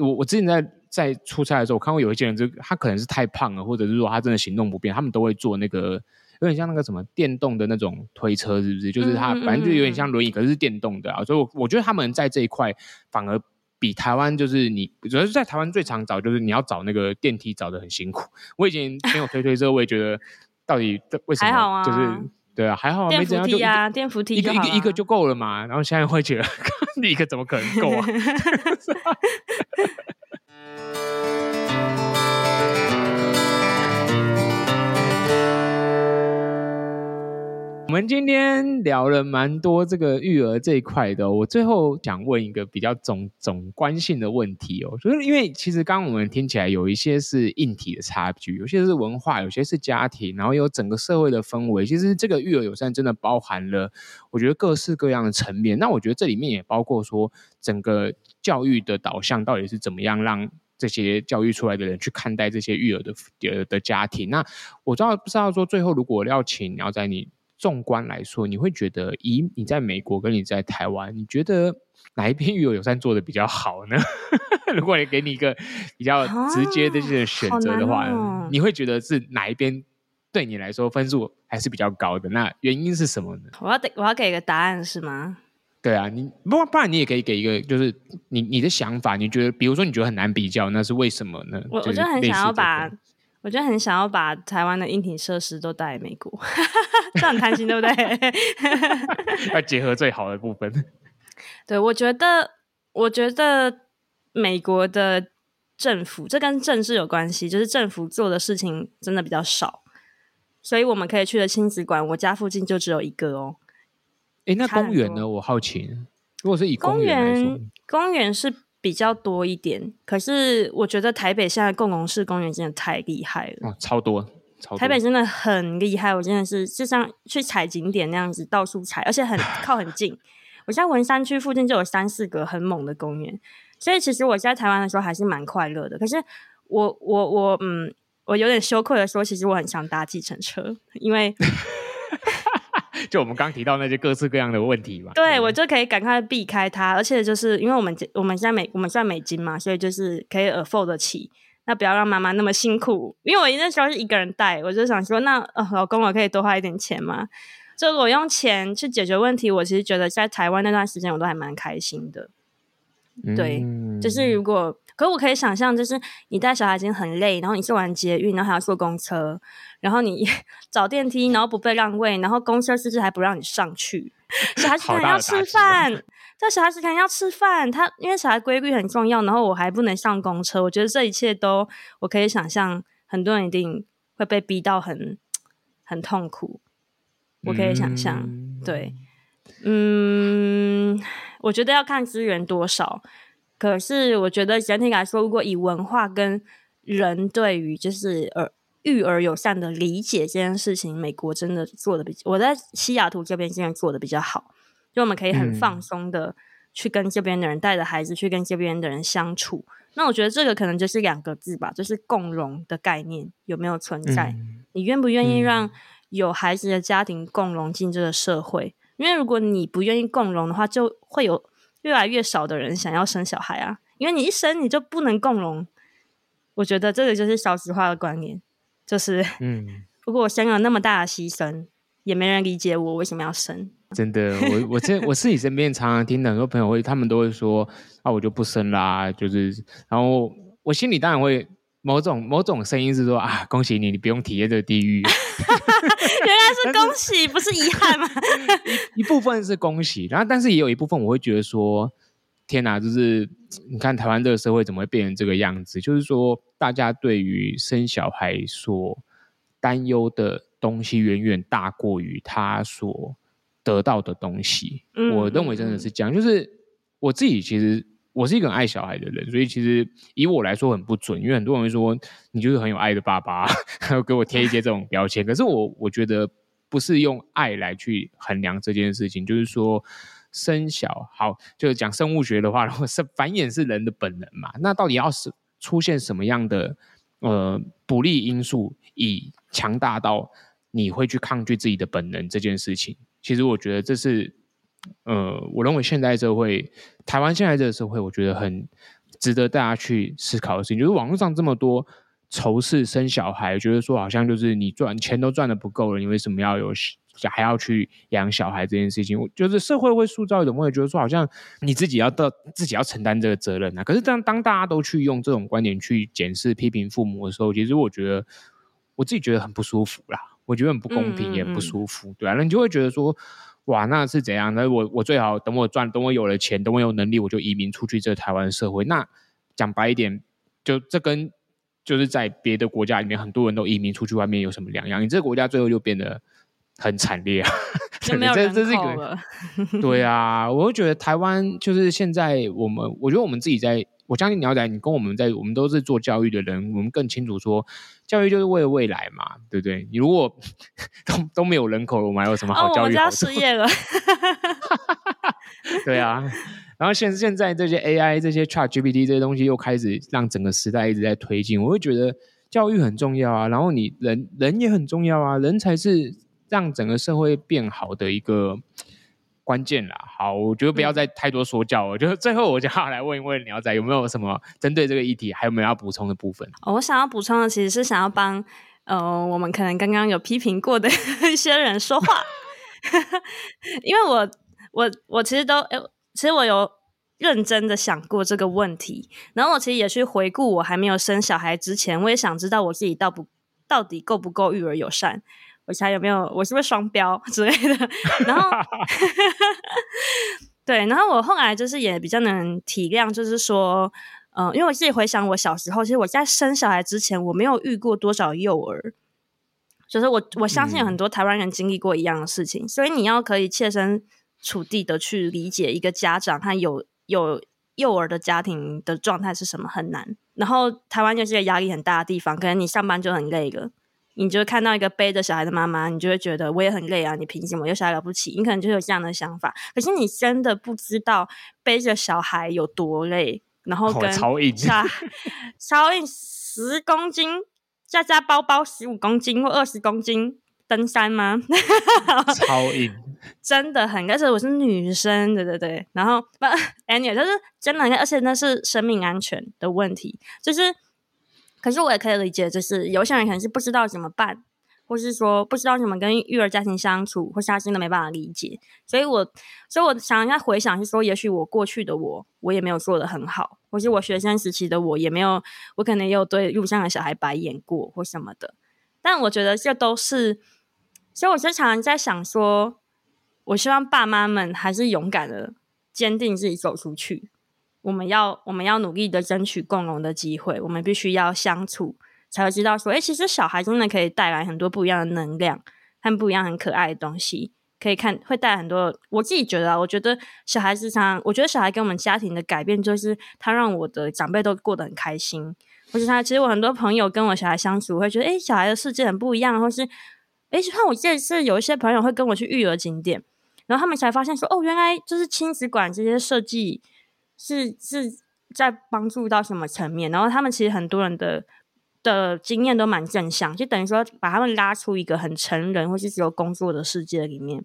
我我之前在在出差的时候，我看过有一些人，就他可能是太胖了，或者是说他真的行动不便，他们都会坐那个有点像那个什么电动的那种推车，是不是？就是他反正就有点像轮椅，可是是电动的啊。所以我，我觉得他们在这一块反而比台湾，就是你主要是在台湾最常找，就是你要找那个电梯找的很辛苦。我以前没有推推车，我也觉得。到底为什么？还好啊，就是对啊，还好啊，电扶梯啊，电扶梯一个一个一个就够了嘛。然后现在会觉得，一个怎么可能够啊？我们今天聊了蛮多这个育儿这一块的，我最后想问一个比较总总观性的问题哦，就是因为其实刚刚我们听起来有一些是硬体的差距，有些是文化，有些是家庭，然后有整个社会的氛围。其实这个育儿友善真的包含了，我觉得各式各样的层面。那我觉得这里面也包括说，整个教育的导向到底是怎么样，让这些教育出来的人去看待这些育儿的的的家庭。那我知道不知道说，最后如果要请鸟仔你。纵观来说，你会觉得，以你在美国跟你在台湾，你觉得哪一边育儿友善做的比较好呢？如果你给你一个比较直接的这些选择的话，哦、你会觉得是哪一边对你来说分数还是比较高的？那原因是什么呢？我要给我要给一个答案是吗？对啊，你不不然你也可以给一个，就是你你的想法，你觉得，比如说你觉得很难比较，那是为什么呢？我我就很想要把。我就很想要把台湾的硬体设施都带来美国，这很贪心，对不对？要结合最好的部分。对，我觉得，我觉得美国的政府，这跟政治有关系，就是政府做的事情真的比较少，所以我们可以去的亲子馆，我家附近就只有一个哦。诶，那公园呢？我好奇，如果是以公园公园是。比较多一点，可是我觉得台北现在共融式公园真的太厉害了，哦，超多，超多，台北真的很厉害，我真的是就像去踩景点那样子到处踩，而且很 靠很近。我在文山区附近就有三四个很猛的公园，所以其实我在台湾的时候还是蛮快乐的。可是我我我嗯，我有点羞愧的说，其实我很想搭计程车，因为。就我们刚提到那些各式各样的问题嘛，对，我就可以赶快避开它，而且就是因为我们我们现在美我们现在美金嘛，所以就是可以 afford 得起，那不要让妈妈那么辛苦。因为我那时候是一个人带，我就想说，那呃老公我可以多花一点钱嘛，就我用钱去解决问题。我其实觉得在台湾那段时间我都还蛮开心的。对，嗯、就是如果，可我可以想象，就是你带小孩已经很累，然后你坐完捷运，然后还要坐公车，然后你 找电梯，然后不被让位，然后公车司机还不让你上去，小孩子可能要吃饭，这小孩子可能要吃饭，他因为小孩规律很重要，然后我还不能上公车，我觉得这一切都我可以想象，很多人一定会被逼到很很痛苦，我可以想象，嗯、对，嗯。我觉得要看资源多少，可是我觉得整体来说，如果以文化跟人对于就是呃育儿友善的理解这件事情，美国真的做的比我在西雅图这边现在做的比较好，就我们可以很放松的去跟这边的人带着孩子去跟这边的人相处。那我觉得这个可能就是两个字吧，就是共融的概念有没有存在？嗯、你愿不愿意让有孩子的家庭共融进这个社会？因为如果你不愿意共融的话，就会有越来越少的人想要生小孩啊。因为你一生你就不能共荣，我觉得这个就是少子化的观念，就是嗯，如果我生了那么大的牺牲，也没人理解我为什么要生。真的，我 我这我自己身边常常听很多朋友会，他们都会说啊，我就不生啦，就是，然后我心里当然会。某种某种声音是说啊，恭喜你，你不用体验这个地狱。原来是恭喜，是不是遗憾吗？一一部分是恭喜，然后但是也有一部分我会觉得说，天哪，就是你看台湾这个社会怎么会变成这个样子？就是说，大家对于生小孩所担忧的东西，远远大过于他所得到的东西。嗯，我认为真的是这样，就是我自己其实。我是一个很爱小孩的人，所以其实以我来说很不准，因为很多人会说你就是很有爱的爸爸，还有给我贴一些这种标签。可是我我觉得不是用爱来去衡量这件事情，就是说生小好，就是讲生物学的话，然后是繁衍是人的本能嘛。那到底要是出现什么样的呃不利因素，以强大到你会去抗拒自己的本能这件事情，其实我觉得这是。呃，我认为现代社会，台湾现在这个社会，我觉得很值得大家去思考的事情，就是网络上这么多仇视生小孩，觉得说好像就是你赚钱都赚的不够了，你为什么要有还要去养小孩这件事情？我觉得社会会塑造一种，我也觉得说好像你自己要到自己要承担这个责任啊。可是当当大家都去用这种观点去检视批评父母的时候，其实我觉得我自己觉得很不舒服啦，我觉得很不公平，也不舒服，嗯嗯嗯对啊，那你就会觉得说。哇，那是怎样？那我我最好等我赚，等我有了钱，等我有能力，我就移民出去这台湾社会。那讲白一点，就这跟就是在别的国家里面，很多人都移民出去外面有什么两样？你这个国家最后就变得很惨烈啊！就没 有人口了。对啊，我就觉得台湾就是现在我们，我觉得我们自己在。我相信你要在，你跟我们在，我们都是做教育的人，我们更清楚说，教育就是为了未来嘛，对不对？你如果 都都没有人口，我们还有什么好教育好？哦，我失业了。对啊，然后现现在这些 AI、这些 ChatGPT 这些东西又开始让整个时代一直在推进，我会觉得教育很重要啊，然后你人人也很重要啊，人才是让整个社会变好的一个。关键啦，好，我觉得不要再太多说教了。嗯、就是最后，我就要来问一问鸟仔，有没有什么针对这个议题，还有没有要补充的部分？我想要补充的其实是想要帮呃，我们可能刚刚有批评过的 一些人说话，因为我我我其实都诶，其实我有认真的想过这个问题，然后我其实也去回顾我还没有生小孩之前，我也想知道我自己到不到底够不够育儿友善。我猜有没有？我是不是双标 之类的？然后，对，然后我后来就是也比较能体谅，就是说，嗯、呃，因为我自己回想我小时候，其实我在生小孩之前，我没有遇过多少幼儿，就是我我相信有很多台湾人经历过一样的事情，嗯、所以你要可以切身处地的去理解一个家长他有有幼儿的家庭的状态是什么很难。然后台湾就是一个压力很大的地方，可能你上班就很累了。你就看到一个背着小孩的妈妈，你就会觉得我也很累啊！你凭什么有小孩了不起？你可能就有这样的想法。可是你真的不知道背着小孩有多累，然后跟超硬，超硬十公斤，加加包包十五公斤或二十公斤登山吗？超硬，真的很。而且我是女生，对对对。然后不，anyway，就是真的，而且那是生命安全的问题，就是。可是我也可以理解，就是有些人可能是不知道怎么办，或是说不知道怎么跟育儿家庭相处，或是他真的没办法理解。所以我，所以我想应该回想是说，也许我过去的我，我也没有做得很好，或是我学生时期的我也没有，我可能也有对路上的小孩白眼过或什么的。但我觉得这都是，所以我就常常在想说，我希望爸妈们还是勇敢的、坚定自己走出去。我们要我们要努力的争取共融的机会，我们必须要相处，才会知道说，诶，其实小孩真的可以带来很多不一样的能量和不一样很可爱的东西，可以看会带来很多。我自己觉得啊，我觉得小孩子常，我觉得小孩跟我们家庭的改变，就是他让我的长辈都过得很开心。或是他，其实我很多朋友跟我小孩相处，会觉得，诶，小孩的世界很不一样，或是，诶，像我这次有一些朋友会跟我去育儿景点，然后他们才发现说，哦，原来就是亲子馆这些设计是是在帮助到什么层面，然后他们其实很多人的的经验都蛮正向，就等于说把他们拉出一个很成人或是只有工作的世界里面，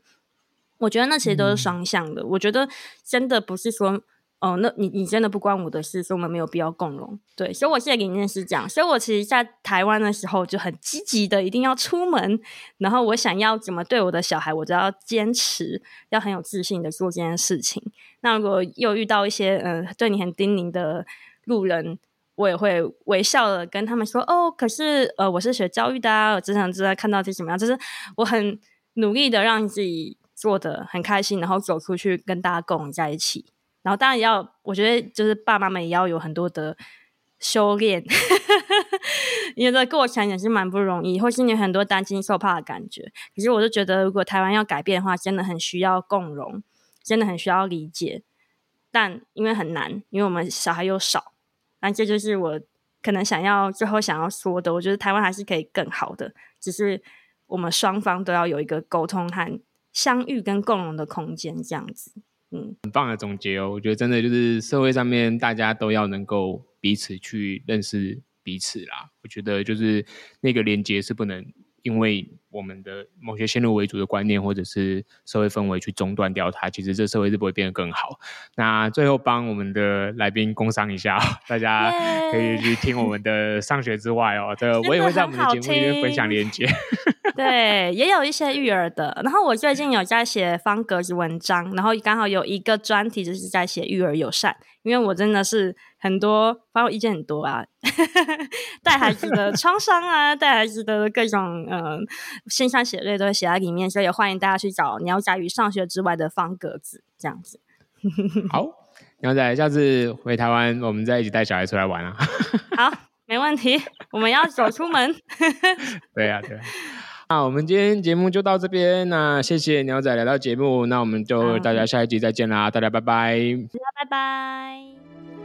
我觉得那其实都是双向的，嗯、我觉得真的不是说。哦，那你你真的不关我的事，所以我们没有必要共荣。对，所以我现在给你认识讲，所以我其实，在台湾的时候就很积极的，一定要出门，然后我想要怎么对我的小孩，我就要坚持，要很有自信的做这件事情。那如果又遇到一些嗯、呃、对你很叮咛的路人，我也会微笑的跟他们说，哦，可是呃我是学教育的啊，我只想知道看到是怎么样，就是我很努力的让自己做的很开心，然后走出去跟大家共融在一起。然后当然也要，我觉得就是爸妈们也要有很多的修炼，因为这过程也是蛮不容易，或是你很多担惊受怕的感觉。可是我就觉得，如果台湾要改变的话，真的很需要共融，真的很需要理解。但因为很难，因为我们小孩又少，但这就是我可能想要最后想要说的。我觉得台湾还是可以更好的，只是我们双方都要有一个沟通和相遇跟共融的空间，这样子。嗯，很棒的总结哦！我觉得真的就是社会上面大家都要能够彼此去认识彼此啦。我觉得就是那个连接是不能因为我们的某些先入为主的观念或者是社会氛围去中断掉它。其实这社会是不会变得更好。那最后帮我们的来宾工商一下，大家可以去听我们的上学之外哦。这个我也会在我们的节目里面分享连接。对，也有一些育儿的。然后我最近有在写方格子文章，然后刚好有一个专题就是在写育儿友善，因为我真的是很多发表意见很多啊，带孩子的创伤啊，带孩子的各种嗯，心酸血泪都会写在里面，所以也欢迎大家去找鸟仔与上学之外的方格子这样子。好，鸟仔，下次回台湾，我们再一起带小孩出来玩啊。好，没问题，我们要走出门。对啊，对啊。那我们今天节目就到这边，那谢谢鸟仔来到节目，那我们就大家下一集再见啦，大家拜拜，大家拜拜。